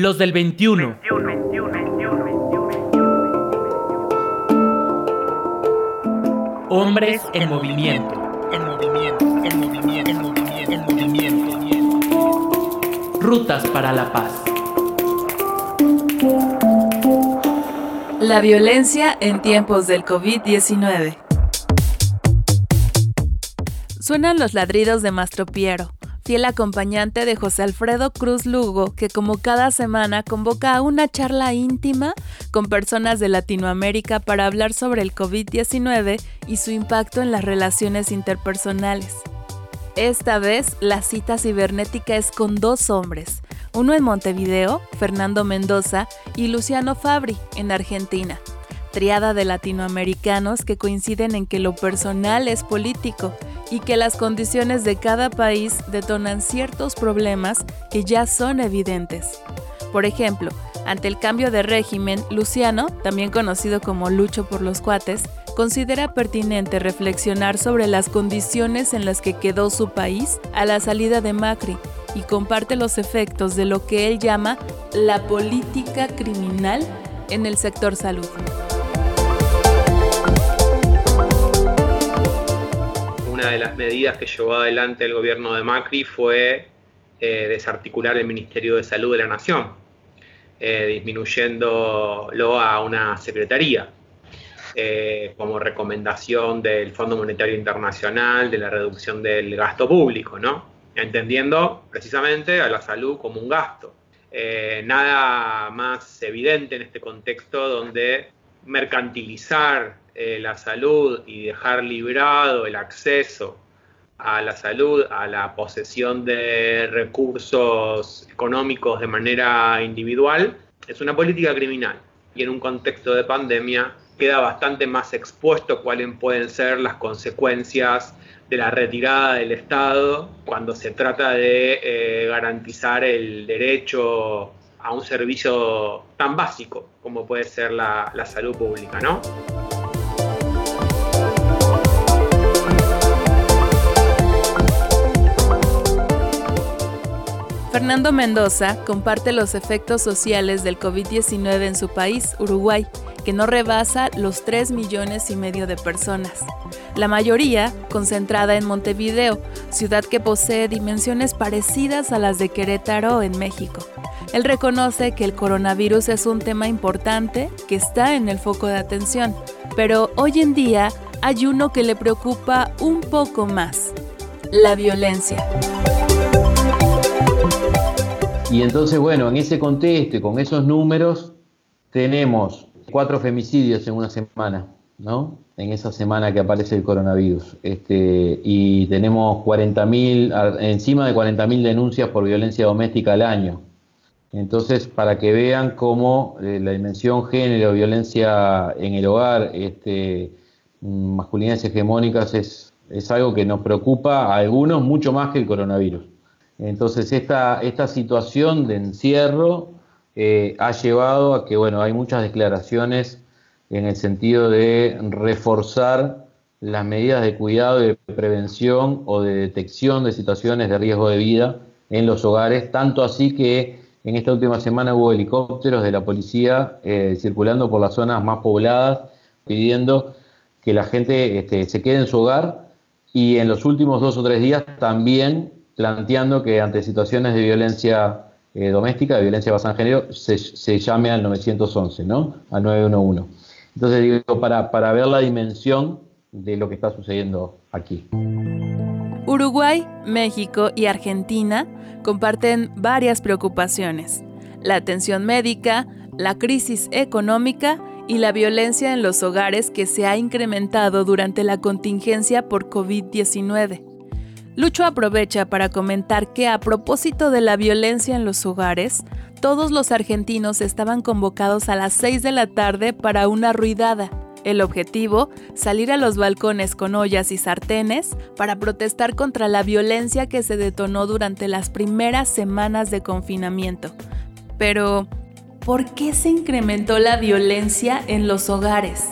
Los del 21. Hombres en movimiento. En movimiento, en movimiento, en movimiento, en movimiento. Rutas para la paz. La violencia en tiempos del COVID-19. Suenan los ladridos de Mastro Piero, fiel acompañante de José Alfredo Cruz Lugo, que como cada semana convoca a una charla íntima con personas de Latinoamérica para hablar sobre el COVID-19 y su impacto en las relaciones interpersonales. Esta vez, la cita cibernética es con dos hombres, uno en Montevideo, Fernando Mendoza, y Luciano Fabri, en Argentina. Triada de latinoamericanos que coinciden en que lo personal es político y que las condiciones de cada país detonan ciertos problemas que ya son evidentes. Por ejemplo, ante el cambio de régimen, Luciano, también conocido como Lucho por los cuates, considera pertinente reflexionar sobre las condiciones en las que quedó su país a la salida de Macri y comparte los efectos de lo que él llama la política criminal en el sector salud. Medidas que llevó adelante el gobierno de Macri fue eh, desarticular el Ministerio de Salud de la Nación, eh, disminuyéndolo a una secretaría, eh, como recomendación del Fondo Monetario Internacional de la reducción del gasto público, ¿no? entendiendo precisamente a la salud como un gasto. nada más evidente en este contexto donde mercantilizar eh, la salud y dejar librado el acceso a la salud, a la posesión de recursos económicos de manera individual, es una política criminal. Y en un contexto de pandemia queda bastante más expuesto cuáles pueden ser las consecuencias de la retirada del Estado cuando se trata de eh, garantizar el derecho a un servicio tan básico como puede ser la, la salud pública, ¿no? Fernando Mendoza comparte los efectos sociales del COVID-19 en su país, Uruguay, que no rebasa los 3 millones y medio de personas. La mayoría concentrada en Montevideo, ciudad que posee dimensiones parecidas a las de Querétaro en México. Él reconoce que el coronavirus es un tema importante que está en el foco de atención, pero hoy en día hay uno que le preocupa un poco más, la violencia. Y entonces, bueno, en ese contexto con esos números, tenemos cuatro femicidios en una semana, ¿no? En esa semana que aparece el coronavirus. Este, y tenemos 40.000, encima de 40.000 denuncias por violencia doméstica al año. Entonces, para que vean cómo eh, la dimensión género, violencia en el hogar, este, masculinidades hegemónicas es, es algo que nos preocupa a algunos mucho más que el coronavirus. Entonces, esta, esta situación de encierro eh, ha llevado a que, bueno, hay muchas declaraciones en el sentido de reforzar las medidas de cuidado y de prevención o de detección de situaciones de riesgo de vida en los hogares, tanto así que en esta última semana hubo helicópteros de la policía eh, circulando por las zonas más pobladas pidiendo que la gente este, se quede en su hogar. Y en los últimos dos o tres días también planteando que ante situaciones de violencia eh, doméstica, de violencia basada en género, se, llame al 911, ¿no? Al 911. Entonces digo, para, para ver la dimensión de lo que está sucediendo aquí. Uruguay, México y Argentina comparten varias preocupaciones. La atención médica, la crisis económica y la violencia en los hogares que se ha incrementado durante la contingencia por COVID-19. Lucho aprovecha para comentar que a propósito de la violencia en los hogares, todos los argentinos estaban convocados a las 6 de la tarde para una ruidada. El objetivo, salir a los balcones con ollas y sartenes para protestar contra la violencia que se detonó durante las primeras semanas de confinamiento. Pero, ¿por qué se incrementó la violencia en los hogares?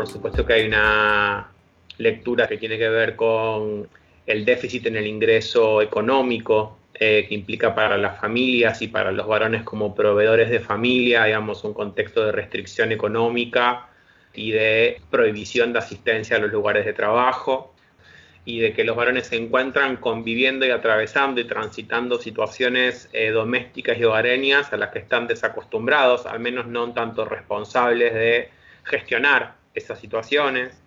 Por supuesto que hay una lectura que tiene que ver con el déficit en el ingreso económico eh, que implica para las familias y para los varones como proveedores de familia, digamos, un contexto de restricción económica y de prohibición de asistencia a los lugares de trabajo y de que los varones se encuentran conviviendo y atravesando y transitando situaciones eh, domésticas y hogareñas a las que están desacostumbrados, al menos no tanto responsables de gestionar esas situaciones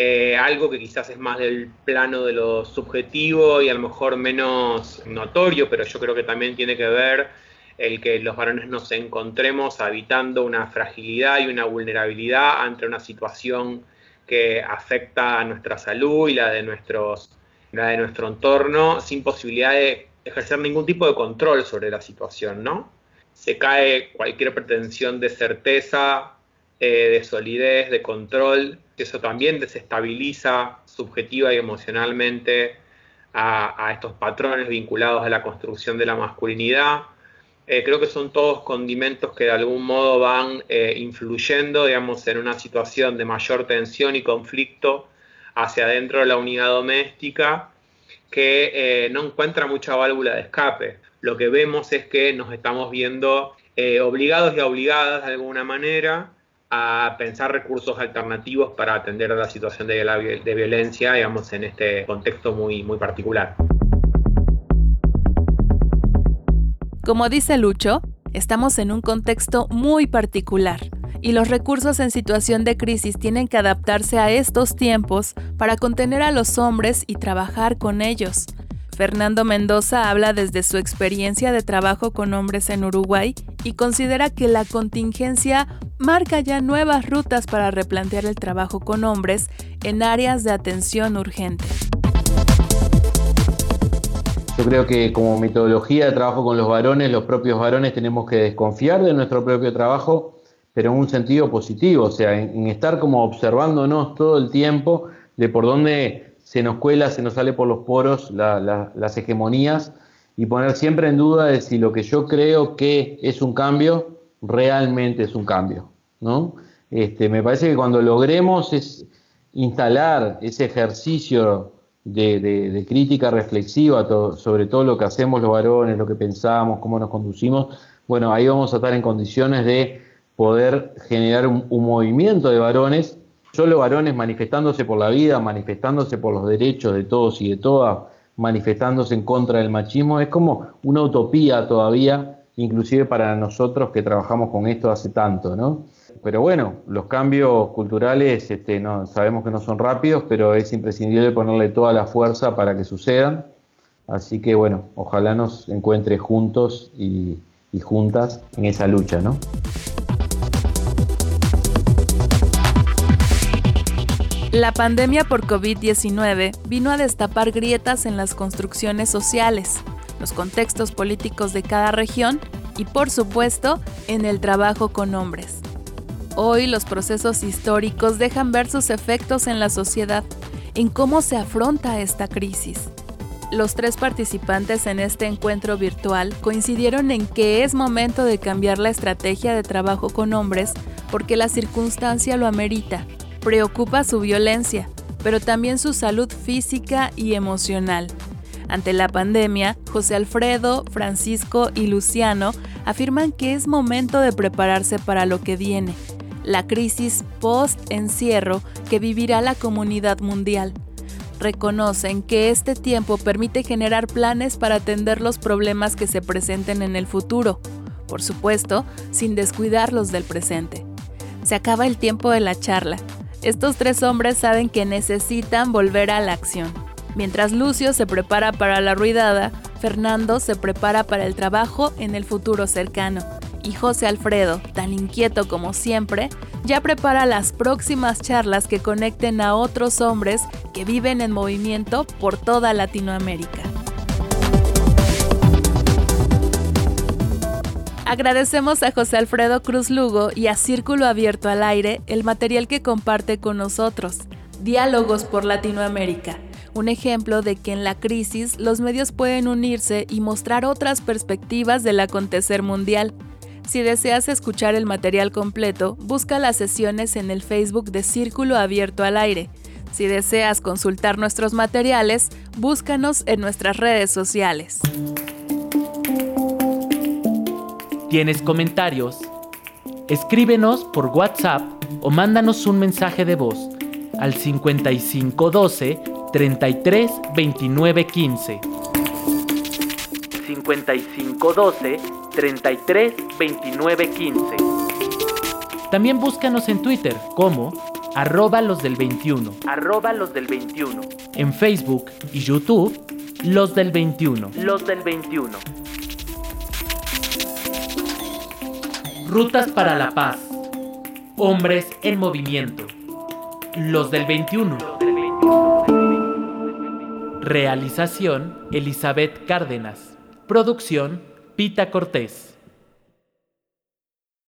eh, algo que quizás es más del plano de lo subjetivo y a lo mejor menos notorio, pero yo creo que también tiene que ver el que los varones nos encontremos habitando una fragilidad y una vulnerabilidad ante una situación que afecta a nuestra salud y la de, nuestros, la de nuestro entorno sin posibilidad de ejercer ningún tipo de control sobre la situación, ¿no? Se cae cualquier pretensión de certeza, eh, de solidez, de control eso también desestabiliza subjetiva y emocionalmente a, estos patrones vinculados a la construcción de la masculinidad. Eh, creo que son todos condimentos que de algún modo van eh, influyendo, digamos, en una situación de mayor tensión y conflicto hacia adentro de la unidad doméstica que no encuentra mucha válvula de escape. Lo que vemos es que nos estamos viendo obligados y obligadas de alguna manera a pensar recursos alternativos para atender a la situación de, de violencia, digamos, en este contexto muy, muy particular. Como dice Lucho, estamos en un contexto muy particular y los recursos en situación de crisis tienen que adaptarse a estos tiempos para contener a los hombres y trabajar con ellos. Fernando Mendoza habla desde su experiencia de trabajo con hombres en Uruguay y considera que la contingencia marca ya nuevas rutas para replantear el trabajo con hombres en áreas de atención urgente. Yo creo que como metodología de trabajo con los varones, los propios varones tenemos que desconfiar de nuestro propio trabajo, pero en un sentido positivo, o sea, en, estar como observándonos todo el tiempo de por dónde se nos cuela, se nos sale por los poros las hegemonías y poner siempre en duda de si lo que yo creo que es un cambio realmente es un cambio. ¿no? Este, me parece que cuando logremos instalar ese ejercicio de, crítica reflexiva sobre todo lo que hacemos los varones, lo que pensamos, cómo nos conducimos, bueno, ahí vamos a estar en condiciones de poder generar un movimiento de varones solo varones manifestándose por la vida, manifestándose por los derechos de todos y de todas, manifestándose en contra del machismo, es como una utopía todavía, inclusive para nosotros que trabajamos con esto hace tanto, ¿no? Pero bueno, los cambios culturales este, no, sabemos que no son rápidos, pero es imprescindible ponerle toda la fuerza para que sucedan. Así que bueno, ojalá nos encuentre juntos y, y juntas en esa lucha, ¿no? La pandemia por COVID-19 vino a destapar grietas en las construcciones sociales, los contextos políticos de cada región y, por supuesto, en el trabajo con hombres. Hoy los procesos históricos dejan ver sus efectos en la sociedad, en cómo se afronta esta crisis. Los tres participantes en este encuentro virtual coincidieron en que es momento de cambiar la estrategia de trabajo con hombres porque la circunstancia lo amerita Preocupa su violencia, pero también su salud física y emocional. Ante la pandemia, José Alfredo, Francisco y Luciano afirman que es momento de prepararse para lo que viene, la crisis post-encierro que vivirá la comunidad mundial. Reconocen que este tiempo permite generar planes para atender los problemas que se presenten en el futuro, por supuesto, sin descuidar los del presente. Se acaba el tiempo de la charla estos tres hombres saben que necesitan volver a la acción. Mientras Lucio se prepara para la ruidada, Fernando se prepara para el trabajo en el futuro cercano. Y José Alfredo, tan inquieto como siempre, ya prepara las próximas charlas que conecten a otros hombres que viven en movimiento por toda Latinoamérica. Agradecemos a José Alfredo Cruz Lugo y a Círculo Abierto al Aire el material que comparte con nosotros. Diálogos por Latinoamérica. Un ejemplo de que en la crisis los medios pueden unirse y mostrar otras perspectivas del acontecer mundial. Si deseas escuchar el material completo, busca las sesiones en el Facebook de Círculo Abierto al Aire. Si deseas consultar nuestros materiales, búscanos en nuestras redes sociales. ¿Tienes comentarios? Escríbenos por WhatsApp o mándanos un mensaje de voz al 5512 33 29 15. 5512 33 29 15. También búscanos en Twitter como arroba los del 21. Arroba los del 21. En Facebook y YouTube, los del 21. Los del 21. Rutas para la paz. Hombres en movimiento. Los del 21. Realización Elizabeth Cárdenas. Producción Pita Cortés.